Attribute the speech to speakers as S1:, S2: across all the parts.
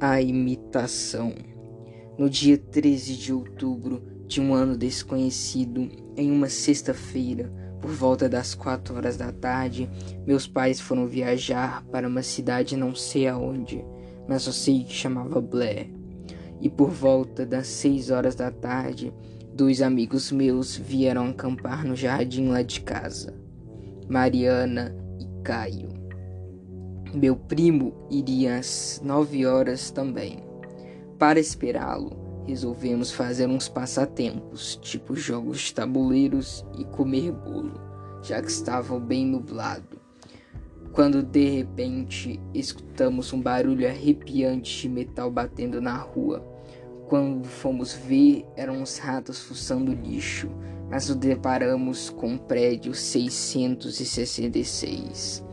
S1: A imitação. No dia 13 de outubro de um ano desconhecido, em uma sexta-feira, por volta das quatro horas da tarde, meus pais foram viajar para uma cidade não sei aonde, mas só sei que chamava Blair. E por volta das seis horas da tarde, dois amigos meus vieram acampar no jardim lá de casa, Mariana e Caio. Meu primo iria às nove horas também. Para esperá-lo, resolvemos fazer uns passatempos, tipo jogos de tabuleiros e comer bolo, já que estava bem nublado. Quando de repente escutamos um barulho arrepiante de metal batendo na rua. Quando fomos ver, eram os ratos fuçando lixo, mas nos deparamos com o prédio 666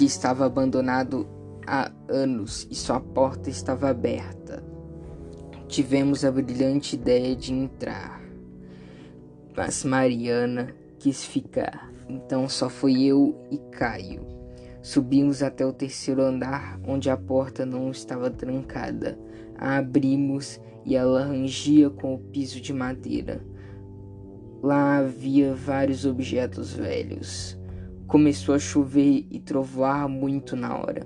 S1: que estava abandonado há anos e sua porta estava aberta. Tivemos a brilhante ideia de entrar, mas Mariana quis ficar, então só foi eu e Caio. Subimos até o terceiro andar, onde a porta não estava trancada. A abrimos e ela rangia com o piso de madeira. Lá havia vários objetos velhos. Começou a chover e trovoar muito na hora.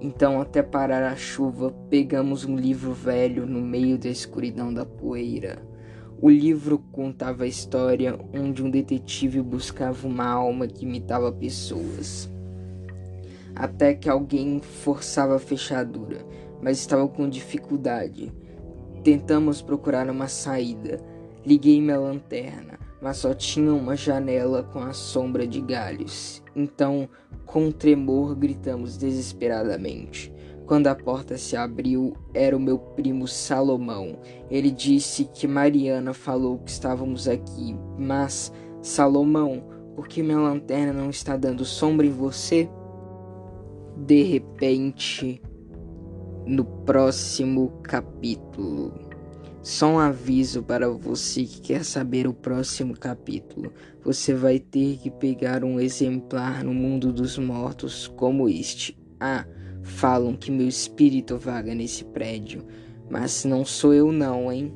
S1: Então, até parar a chuva, pegamos um livro velho no meio da escuridão da poeira. O livro contava a história onde um detetive buscava uma alma que imitava pessoas. Até que alguém forçava a fechadura, mas estava com dificuldade. Tentamos procurar uma saída. Liguei minha lanterna mas só tinha uma janela com a sombra de galhos. Então, com tremor, gritamos desesperadamente. Quando a porta se abriu, era o meu primo Salomão. Ele disse que Mariana falou que estávamos aqui, mas, Salomão, por que minha lanterna não está dando sombra em você? De repente, no próximo capítulo. Só um aviso para você que quer saber o próximo capítulo. Você vai ter que pegar um exemplar no mundo dos mortos como este. Ah, falam que meu espírito vaga nesse prédio, mas não sou eu não, hein?